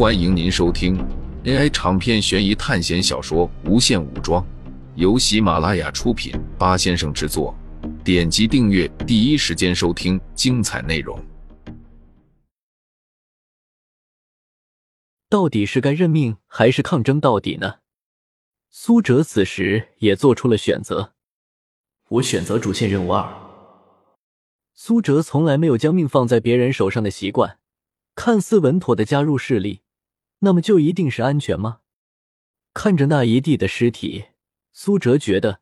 欢迎您收听 AI 长篇悬疑探险小说《无限武装》，由喜马拉雅出品，八先生制作。点击订阅，第一时间收听精彩内容。到底是该认命还是抗争到底呢？苏哲此时也做出了选择。我选择主线任务二。苏哲从来没有将命放在别人手上的习惯。看似稳妥的加入势力，那么就一定是安全吗？看着那一地的尸体，苏哲觉得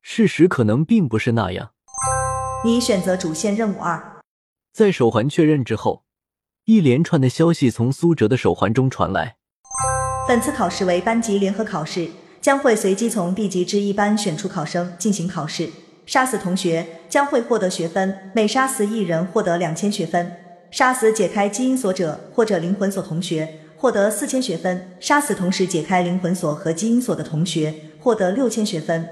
事实可能并不是那样。你选择主线任务二。在手环确认之后，一连串的消息从苏哲的手环中传来。本次考试为班级联合考试，将会随机从 B 级至一班选出考生进行考试。杀死同学将会获得学分，每杀死一人获得两千学分。杀死解开基因锁者或者灵魂锁同学，获得四千学分；杀死同时解开灵魂锁和基因锁的同学，获得六千学分。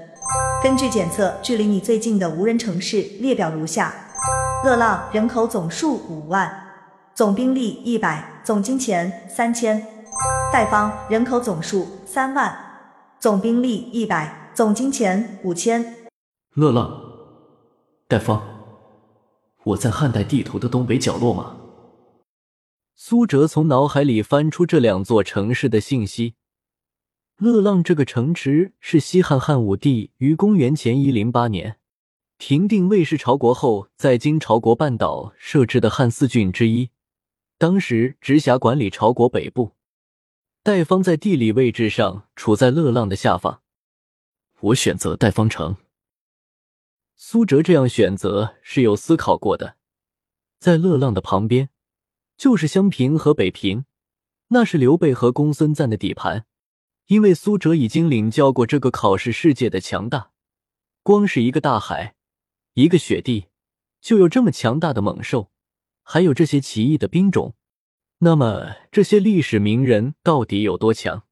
根据检测，距离你最近的无人城市列表如下：乐浪人口总数五万，总兵力一百，总金钱三千；戴方人口总数三万，总兵力一百，总金钱五千。乐浪，戴方。我在汉代地图的东北角落吗？苏哲从脑海里翻出这两座城市的信息。乐浪这个城池是西汉汉武帝于公元前一零八年平定魏氏朝国后，在今朝国半岛设置的汉四郡之一，当时直辖管理朝国北部。代方在地理位置上处在乐浪的下方，我选择代方城。苏哲这样选择是有思考过的，在乐浪的旁边就是襄平和北平，那是刘备和公孙瓒的底盘。因为苏哲已经领教过这个考试世界的强大，光是一个大海，一个雪地，就有这么强大的猛兽，还有这些奇异的兵种。那么这些历史名人到底有多强？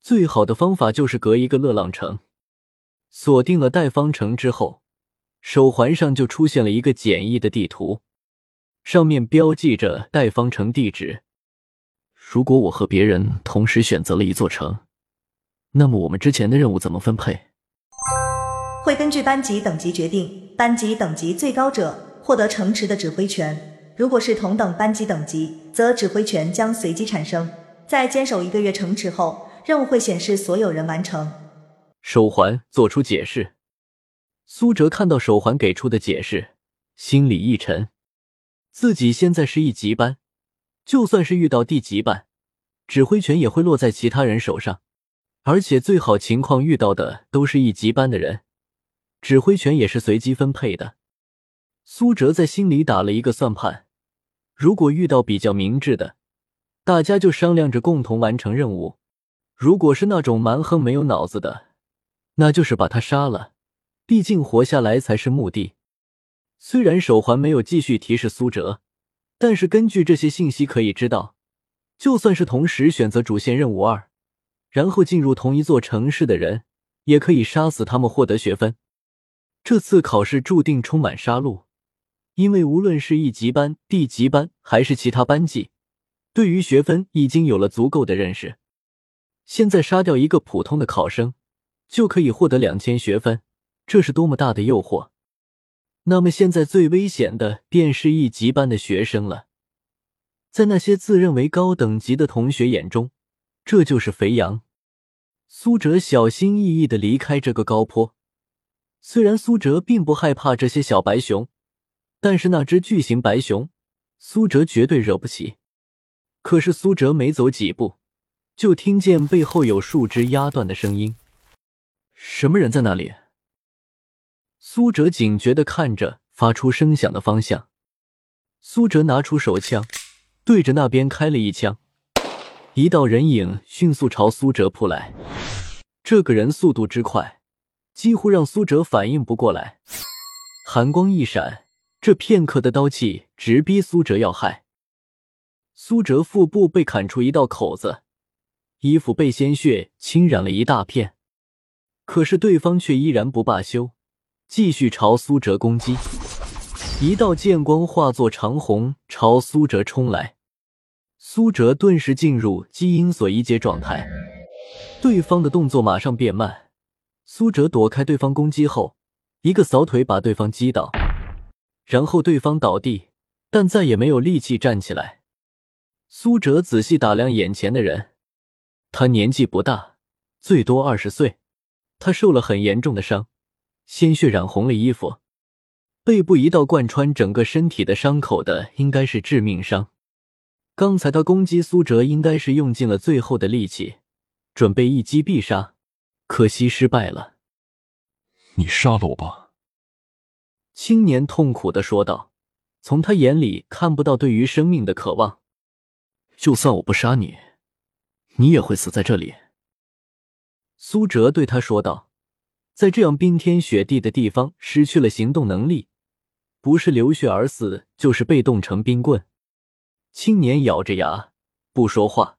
最好的方法就是隔一个乐浪城，锁定了代方城之后。手环上就出现了一个简易的地图，上面标记着代方城地址。如果我和别人同时选择了一座城，那么我们之前的任务怎么分配？会根据班级等级决定，班级等级最高者获得城池的指挥权。如果是同等班级等级，则指挥权将随机产生。在坚守一个月城池后，任务会显示所有人完成。手环做出解释。苏哲看到手环给出的解释，心里一沉。自己现在是一级班，就算是遇到地级班，指挥权也会落在其他人手上，而且最好情况遇到的都是一级班的人，指挥权也是随机分配的。苏哲在心里打了一个算盘：如果遇到比较明智的，大家就商量着共同完成任务；如果是那种蛮横没有脑子的，那就是把他杀了。毕竟活下来才是目的。虽然手环没有继续提示苏哲，但是根据这些信息可以知道，就算是同时选择主线任务二，然后进入同一座城市的人，也可以杀死他们获得学分。这次考试注定充满杀戮，因为无论是一级班、地级班还是其他班级，对于学分已经有了足够的认识。现在杀掉一个普通的考生，就可以获得两千学分。这是多么大的诱惑！那么现在最危险的便是一级班的学生了。在那些自认为高等级的同学眼中，这就是肥羊。苏哲小心翼翼的离开这个高坡。虽然苏哲并不害怕这些小白熊，但是那只巨型白熊，苏哲绝对惹不起。可是苏哲没走几步，就听见背后有树枝压断的声音。什么人在那里？苏哲警觉的看着发出声响的方向，苏哲拿出手枪，对着那边开了一枪。一道人影迅速朝苏哲扑来，这个人速度之快，几乎让苏哲反应不过来。寒光一闪，这片刻的刀气直逼苏哲要害。苏哲腹部被砍出一道口子，衣服被鲜血侵染了一大片，可是对方却依然不罢休。继续朝苏哲攻击，一道剑光化作长虹朝苏哲冲来。苏哲顿时进入基因锁一阶状态，对方的动作马上变慢。苏哲躲开对方攻击后，一个扫腿把对方击倒，然后对方倒地，但再也没有力气站起来。苏哲仔细打量眼前的人，他年纪不大，最多二十岁。他受了很严重的伤，鲜血染红了衣服，背部一道贯穿整个身体的伤口的，应该是致命伤。刚才他攻击苏哲，应该是用尽了最后的力气，准备一击必杀，可惜失败了。你杀了我吧！青年痛苦的说道，从他眼里看不到对于生命的渴望。就算我不杀你，你也会死在这里。苏哲对他说道：“在这样冰天雪地的地方，失去了行动能力，不是流血而死，就是被冻成冰棍。”青年咬着牙不说话，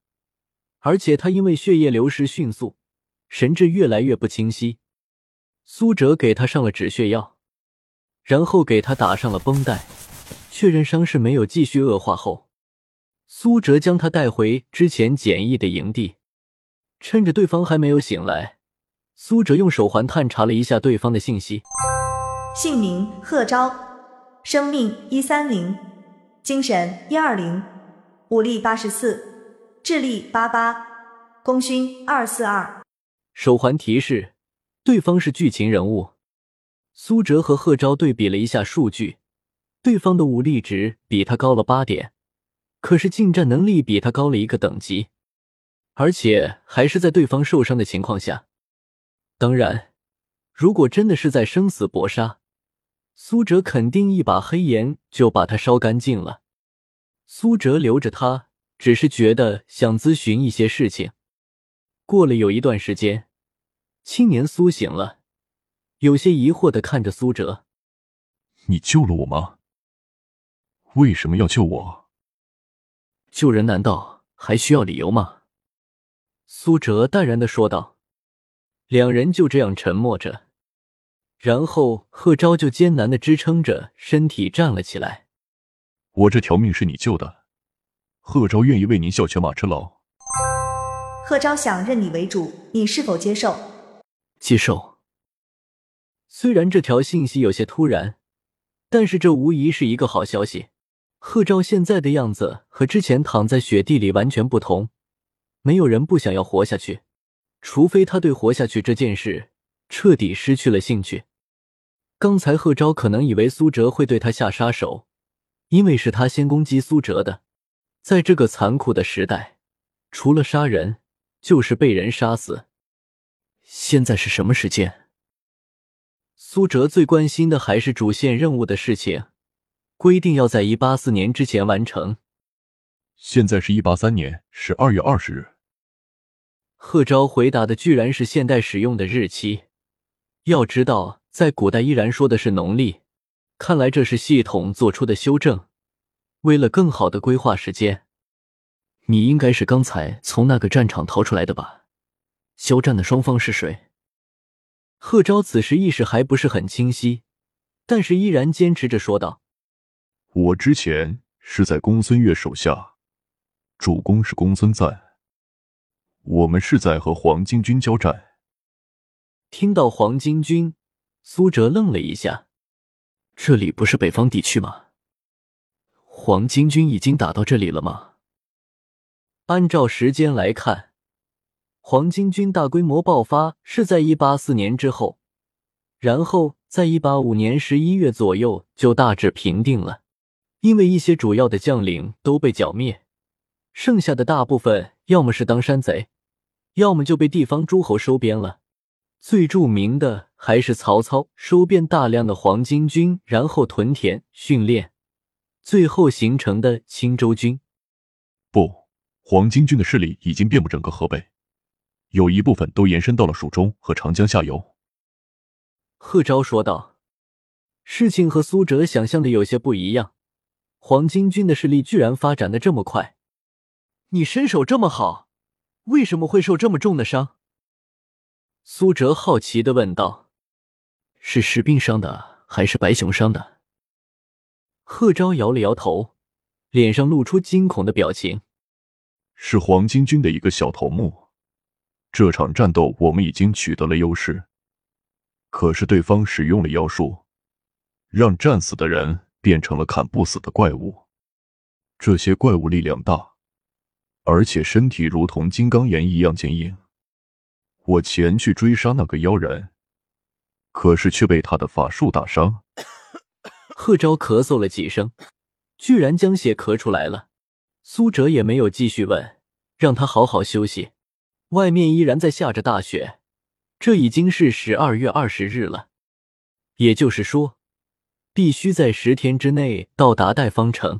而且他因为血液流失迅速，神志越来越不清晰。苏哲给他上了止血药，然后给他打上了绷带，确认伤势没有继续恶化后，苏哲将他带回之前简易的营地。趁着对方还没有醒来，苏哲用手环探查了一下对方的信息：姓名贺昭，生命一三零。精神一二零，武力八十四，智力八八，功勋二四二。手环提示：对方是剧情人物。苏哲和贺昭对比了一下数据，对方的武力值比他高了八点，可是近战能力比他高了一个等级，而且还是在对方受伤的情况下。当然，如果真的是在生死搏杀。苏哲肯定一把黑岩就把他烧干净了。苏哲留着他，只是觉得想咨询一些事情。过了有一段时间，青年苏醒了，有些疑惑的看着苏哲：“你救了我吗？为什么要救我？救人难道还需要理由吗？”苏哲淡然的说道。两人就这样沉默着。然后贺昭就艰难的支撑着身体站了起来。我这条命是你救的，贺昭愿意为您效犬马之劳。贺昭想认你为主，你是否接受？接受。虽然这条信息有些突然，但是这无疑是一个好消息。贺昭现在的样子和之前躺在雪地里完全不同。没有人不想要活下去，除非他对活下去这件事。彻底失去了兴趣。刚才贺昭可能以为苏哲会对他下杀手，因为是他先攻击苏哲的。在这个残酷的时代，除了杀人，就是被人杀死。现在是什么时间？苏哲最关心的还是主线任务的事情，规定要在一八四年之前完成。现在是一八三年十二月二十日。贺昭回答的居然是现代使用的日期。要知道，在古代依然说的是农历，看来这是系统做出的修正，为了更好的规划时间。你应该是刚才从那个战场逃出来的吧？交战的双方是谁？贺昭此时意识还不是很清晰，但是依然坚持着说道：“我之前是在公孙越手下，主公是公孙瓒，我们是在和黄巾军交战。”听到黄巾军，苏哲愣了一下。这里不是北方地区吗？黄巾军已经打到这里了吗？按照时间来看，黄巾军大规模爆发是在一八四年之后，然后在一八五年十一月左右就大致平定了。因为一些主要的将领都被剿灭，剩下的大部分要么是当山贼，要么就被地方诸侯收编了。最著名的还是曹操收编大量的黄巾军，然后屯田训练，最后形成的青州军。不，黄巾军的势力已经遍布整个河北，有一部分都延伸到了蜀中和长江下游。贺昭说道：“事情和苏哲想象的有些不一样，黄巾军的势力居然发展的这么快。你身手这么好，为什么会受这么重的伤？”苏哲好奇的问道：“是石兵伤的，还是白熊伤的？”贺昭摇了摇头，脸上露出惊恐的表情。是黄巾军的一个小头目。这场战斗我们已经取得了优势，可是对方使用了妖术，让战死的人变成了砍不死的怪物。这些怪物力量大，而且身体如同金刚岩一样坚硬。我前去追杀那个妖人，可是却被他的法术打伤。贺昭咳嗽了几声，居然将血咳出来了。苏哲也没有继续问，让他好好休息。外面依然在下着大雪，这已经是十二月二十日了，也就是说，必须在十天之内到达代方城。